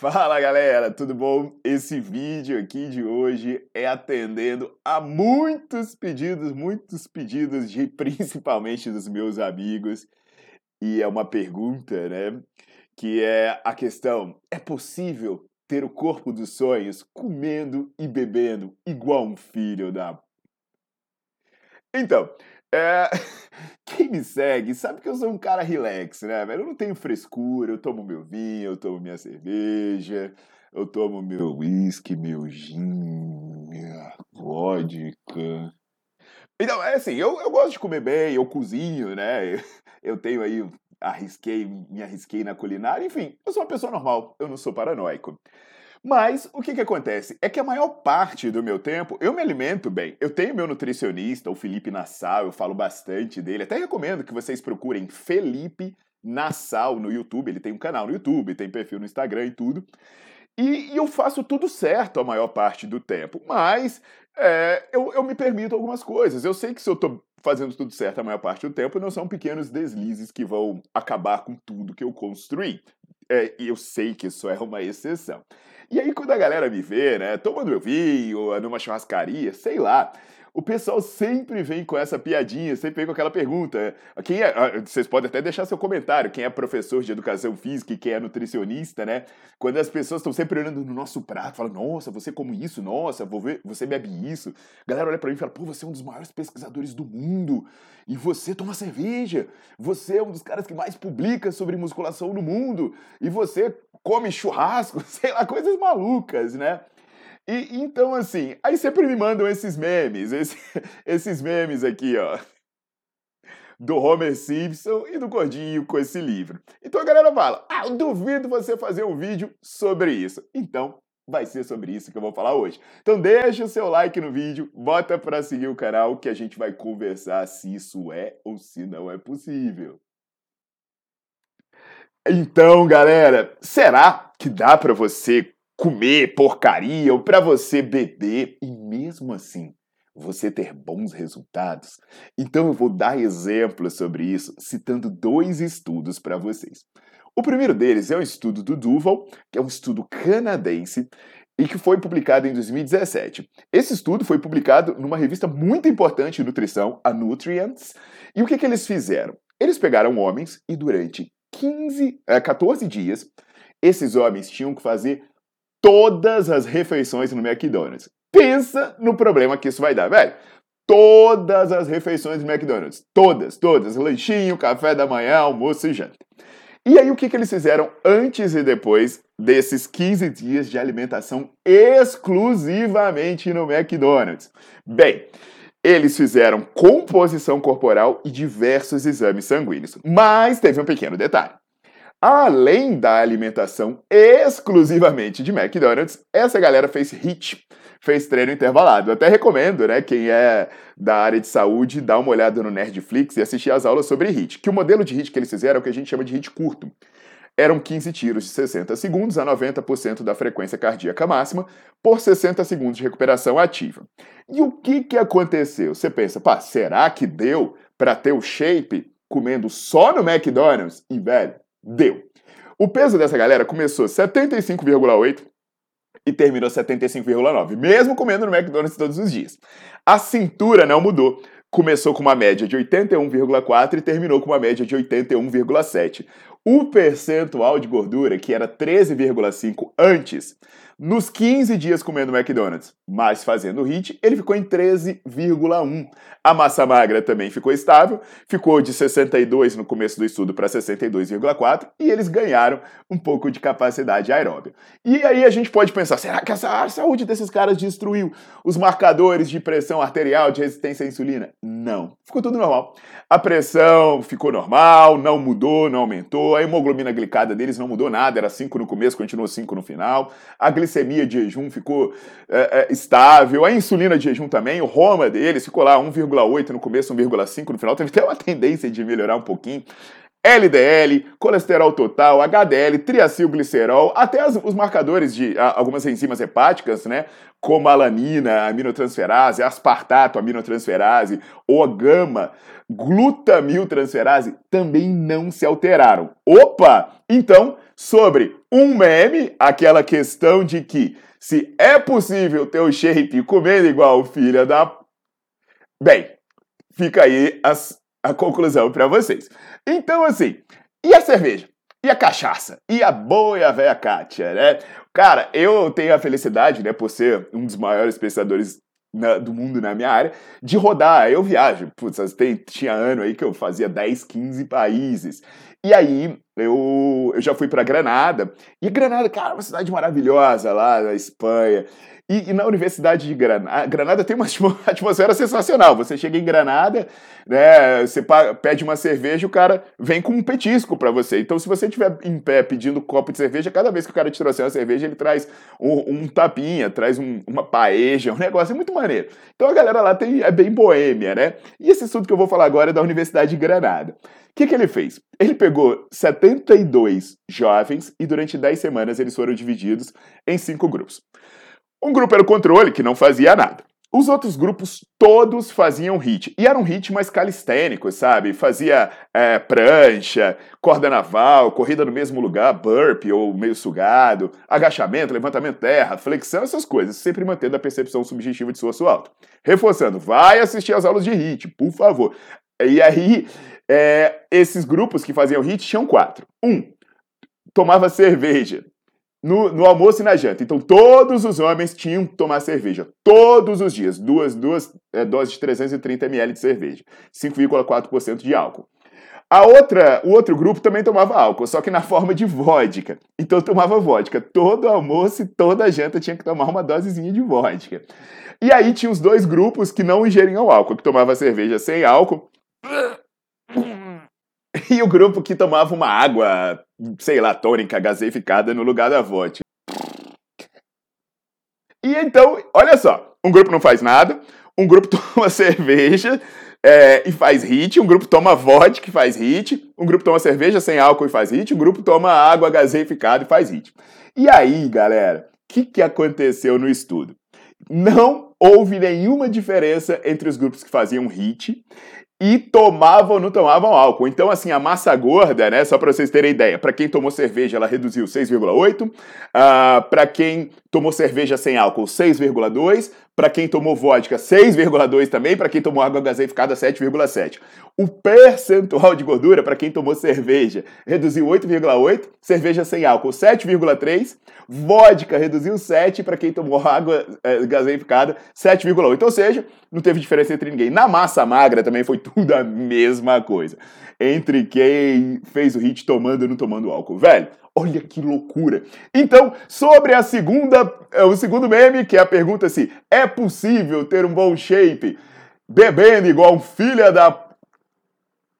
Fala galera, tudo bom? Esse vídeo aqui de hoje é atendendo a muitos pedidos, muitos pedidos de principalmente dos meus amigos. E é uma pergunta, né? Que é a questão: é possível ter o corpo dos sonhos comendo e bebendo igual um filho da. Então, é... Me segue sabe que eu sou um cara relax, né, velho? Eu não tenho frescura, eu tomo meu vinho, eu tomo minha cerveja, eu tomo meu whisky, meu gin, minha vodka. Então, é assim, eu, eu gosto de comer bem, eu cozinho, né? Eu tenho aí, arrisquei, me arrisquei na culinária, enfim, eu sou uma pessoa normal, eu não sou paranoico. Mas o que, que acontece? É que a maior parte do meu tempo eu me alimento bem. Eu tenho meu nutricionista, o Felipe Nassau, eu falo bastante dele. Até recomendo que vocês procurem Felipe Nassau no YouTube. Ele tem um canal no YouTube, tem perfil no Instagram e tudo. E, e eu faço tudo certo a maior parte do tempo. Mas é, eu, eu me permito algumas coisas. Eu sei que se eu tô fazendo tudo certo a maior parte do tempo, não são pequenos deslizes que vão acabar com tudo que eu construí. É, e eu sei que isso é uma exceção. E aí, quando a galera me vê, né, tomando meu vinho, numa churrascaria, sei lá, o pessoal sempre vem com essa piadinha, sempre vem com aquela pergunta. Quem é, ah, vocês podem até deixar seu comentário, quem é professor de educação física e quem é nutricionista, né? Quando as pessoas estão sempre olhando no nosso prato, falam, nossa, você come isso, nossa, você bebe isso. A galera olha para mim e fala, pô, você é um dos maiores pesquisadores do mundo. E você toma cerveja. Você é um dos caras que mais publica sobre musculação no mundo. E você come churrasco, sei lá, coisas malucas, né? E então, assim, aí sempre me mandam esses memes, esse, esses memes aqui, ó. Do Homer Simpson e do Gordinho com esse livro. Então a galera fala: Ah, eu duvido você fazer um vídeo sobre isso. Então, vai ser sobre isso que eu vou falar hoje. Então deixa o seu like no vídeo, bota para seguir o canal que a gente vai conversar se isso é ou se não é possível. Então, galera, será que dá para você comer porcaria ou para você beber e mesmo assim você ter bons resultados? Então eu vou dar exemplos sobre isso, citando dois estudos para vocês. O primeiro deles é um estudo do Duval, que é um estudo canadense e que foi publicado em 2017. Esse estudo foi publicado numa revista muito importante de nutrição, a Nutrients. E o que, que eles fizeram? Eles pegaram homens e durante 15, 14 eh, dias, esses homens tinham que fazer todas as refeições no McDonald's. Pensa no problema que isso vai dar, velho. Todas as refeições do McDonald's. Todas, todas. Lanchinho, café da manhã, almoço e janta. E aí, o que, que eles fizeram antes e depois desses 15 dias de alimentação exclusivamente no McDonald's? Bem, eles fizeram composição corporal e diversos exames sanguíneos. Mas teve um pequeno detalhe. Além da alimentação exclusivamente de McDonald's, essa galera fez HIIT, fez treino intervalado. Até recomendo, né, quem é da área de saúde, dar uma olhada no Nerdflix e assistir as aulas sobre HIIT. Que o modelo de HIIT que eles fizeram é o que a gente chama de HIIT curto. Eram 15 tiros de 60 segundos a 90% da frequência cardíaca máxima por 60 segundos de recuperação ativa. E o que, que aconteceu? Você pensa, pá, será que deu para ter o shape comendo só no McDonald's? E, velho, Deu. O peso dessa galera começou 75,8 e terminou 75,9, mesmo comendo no McDonald's todos os dias. A cintura não mudou. Começou com uma média de 81,4 e terminou com uma média de 81,7. O percentual de gordura, que era 13,5 antes, Nos 15 dias comendo McDonald's, mas fazendo HIT, ele ficou em 13,1. A massa magra também ficou estável, ficou de 62 no começo do estudo para 62,4 e eles ganharam um pouco de capacidade aeróbica. E aí a gente pode pensar, será que a saúde desses caras destruiu os marcadores de pressão arterial, de resistência à insulina? Não, ficou tudo normal. A pressão ficou normal, não mudou, não aumentou, a hemoglobina glicada deles não mudou nada, era 5 no começo, continuou 5 no final. A de jejum ficou é, é, estável, a insulina de jejum também, o Roma deles ficou lá 1,8 no começo, 1,5 no final, teve até uma tendência de melhorar um pouquinho. LDL, colesterol total, HDL, triacilglicerol, até as, os marcadores de a, algumas enzimas hepáticas, né? Como a alanina, aminotransferase, aspartato, aminotransferase, ou a gama, glutamiltransferase, também não se alteraram. Opa! Então, sobre um meme, aquela questão de que se é possível ter o shape comendo igual filha da. Bem, fica aí as, a conclusão para vocês. Então, assim, e a cerveja? E a cachaça? E a boa e a velha Kátia, né? Cara, eu tenho a felicidade, né, por ser um dos maiores pensadores na, do mundo na minha área, de rodar. Eu viajo, putz, tem, tinha ano aí que eu fazia 10, 15 países. E aí eu, eu já fui para Granada. E Granada, cara, uma cidade maravilhosa lá na Espanha. E, e, na Universidade de Granada, Granada tem uma atmosfera sensacional. Você chega em Granada, né, você pede uma cerveja, o cara vem com um petisco para você. Então, se você estiver em pé pedindo um copo de cerveja, cada vez que o cara te trouxer uma cerveja, ele traz um, um tapinha, traz um, uma paeja, um negócio é muito maneiro. Então, a galera lá tem, é bem boêmia, né? E esse assunto que eu vou falar agora é da Universidade de Granada. O que, que ele fez? Ele pegou 72 jovens e durante 10 semanas eles foram divididos em cinco grupos. Um grupo era o controle, que não fazia nada. Os outros grupos todos faziam hit. E era um hit mais calistênico, sabe? Fazia é, prancha, corda naval, corrida no mesmo lugar, burp ou meio sugado, agachamento, levantamento terra, flexão, essas coisas, sempre mantendo a percepção subjetiva de esforço alto. Reforçando, vai assistir às aulas de hit, por favor. E aí, é, esses grupos que faziam hit tinham quatro. Um, tomava cerveja no, no, almoço e na janta. Então, todos os homens tinham que tomar cerveja. Todos os dias. Duas, duas é, doses de 330 ml de cerveja. 5,4% de álcool. A outra, o outro grupo também tomava álcool, só que na forma de vodka. Então tomava vodka. Todo almoço e toda janta tinha que tomar uma dosezinha de vodka. E aí tinha os dois grupos que não ingeriam álcool, que tomava cerveja sem álcool. E o grupo que tomava uma água, sei lá, tônica, gaseificada no lugar da vodka. E então, olha só, um grupo não faz nada, um grupo toma cerveja é, e faz hit, um grupo toma vodka e faz hit, um grupo toma cerveja sem álcool e faz hit, um grupo toma água gaseificada e faz hit. E aí, galera, o que, que aconteceu no estudo? Não houve nenhuma diferença entre os grupos que faziam hit e tomavam ou não tomavam álcool. Então, assim, a massa gorda, né, só para vocês terem ideia, para quem tomou cerveja, ela reduziu 6,8, uh, para quem tomou cerveja sem álcool, 6,2, para quem tomou vodka, 6,2 também, para quem tomou água gaseificada, 7,7. O percentual de gordura para quem tomou cerveja reduziu 8,8, cerveja sem álcool 7,3, vodka reduziu 7 para quem tomou água é, gaseificada 7,8. Ou seja, não teve diferença entre ninguém. Na massa magra também foi tudo a mesma coisa. Entre quem fez o hit tomando e não tomando álcool. Velho, Olha que loucura! Então, sobre a segunda, é, o segundo meme, que é a pergunta se é possível ter um bom shape bebendo igual um filho da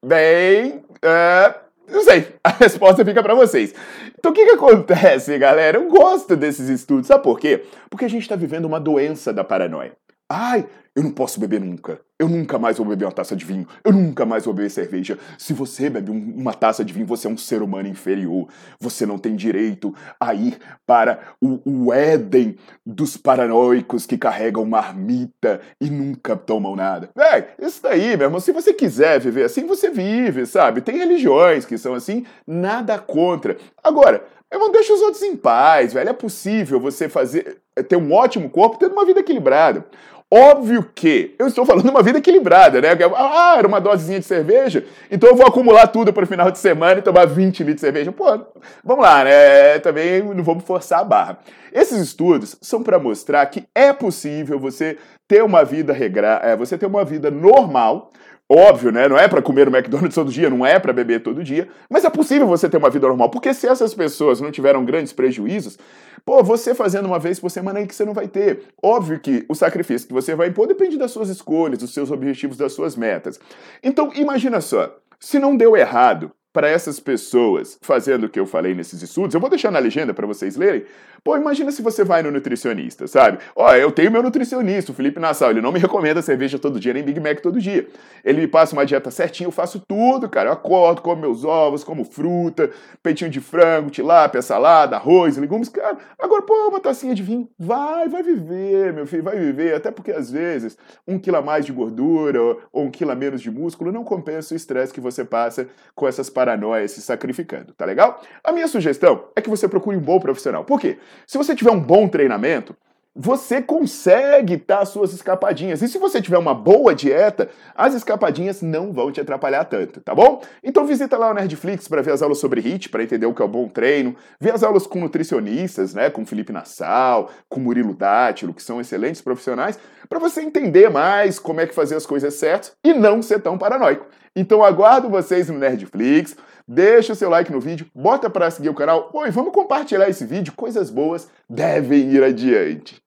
Bem, é, não sei. A resposta fica para vocês. Então o que, que acontece, galera? Eu gosto desses estudos. Sabe por quê? Porque a gente está vivendo uma doença da paranoia. Ai, eu não posso beber nunca. Eu nunca mais vou beber uma taça de vinho. Eu nunca mais vou beber cerveja. Se você bebe um, uma taça de vinho, você é um ser humano inferior. Você não tem direito a ir para o, o Éden dos paranoicos que carregam marmita e nunca tomam nada. É, isso daí, meu irmão. Se você quiser viver assim, você vive, sabe? Tem religiões que são assim, nada contra. Agora, meu irmão, deixa os outros em paz, velho. É possível você fazer ter um ótimo corpo tendo uma vida equilibrada. Óbvio que eu estou falando de uma vida equilibrada, né? Ah, era uma dosezinha de cerveja, então eu vou acumular tudo para o final de semana e tomar 20 litros de cerveja. Pô, vamos lá, né? Também não vamos forçar a barra. Esses estudos são para mostrar que é possível você ter uma vida regra, é, você ter uma vida normal Óbvio, né? Não é para comer no McDonald's todo dia, não é para beber todo dia, mas é possível você ter uma vida normal, porque se essas pessoas não tiveram grandes prejuízos, pô, você fazendo uma vez por semana aí que você não vai ter. Óbvio que o sacrifício que você vai impor depende das suas escolhas, dos seus objetivos, das suas metas. Então, imagina só, se não deu errado, para essas pessoas fazendo o que eu falei nesses estudos, eu vou deixar na legenda para vocês lerem. Pô, imagina se você vai no nutricionista, sabe? Ó, eu tenho meu nutricionista, o Felipe Nassau, ele não me recomenda cerveja todo dia, nem Big Mac todo dia. Ele me passa uma dieta certinha, eu faço tudo, cara. Eu acordo, como meus ovos, como fruta, peitinho de frango, tilápia, salada, arroz, legumes, cara. Agora, pô, uma tacinha de vinho, vai, vai viver, meu filho, vai viver. Até porque às vezes um quilo a mais de gordura ou um quilo a menos de músculo não compensa o estresse que você passa com essas paranoias se sacrificando, tá legal? A minha sugestão é que você procure um bom profissional. Por quê? Se você tiver um bom treinamento, você consegue dar suas escapadinhas. E se você tiver uma boa dieta, as escapadinhas não vão te atrapalhar tanto, tá bom? Então visita lá o Nerdflix para ver as aulas sobre HIIT, para entender o que é o bom treino, ver as aulas com nutricionistas, né, com Felipe Nassau, com Murilo Dátilo, que são excelentes profissionais, para você entender mais como é que fazer as coisas certas e não ser tão paranoico. Então aguardo vocês no Nerdflix. Deixa o seu like no vídeo, bota para seguir o canal. Oi, vamos compartilhar esse vídeo. Coisas boas devem ir adiante.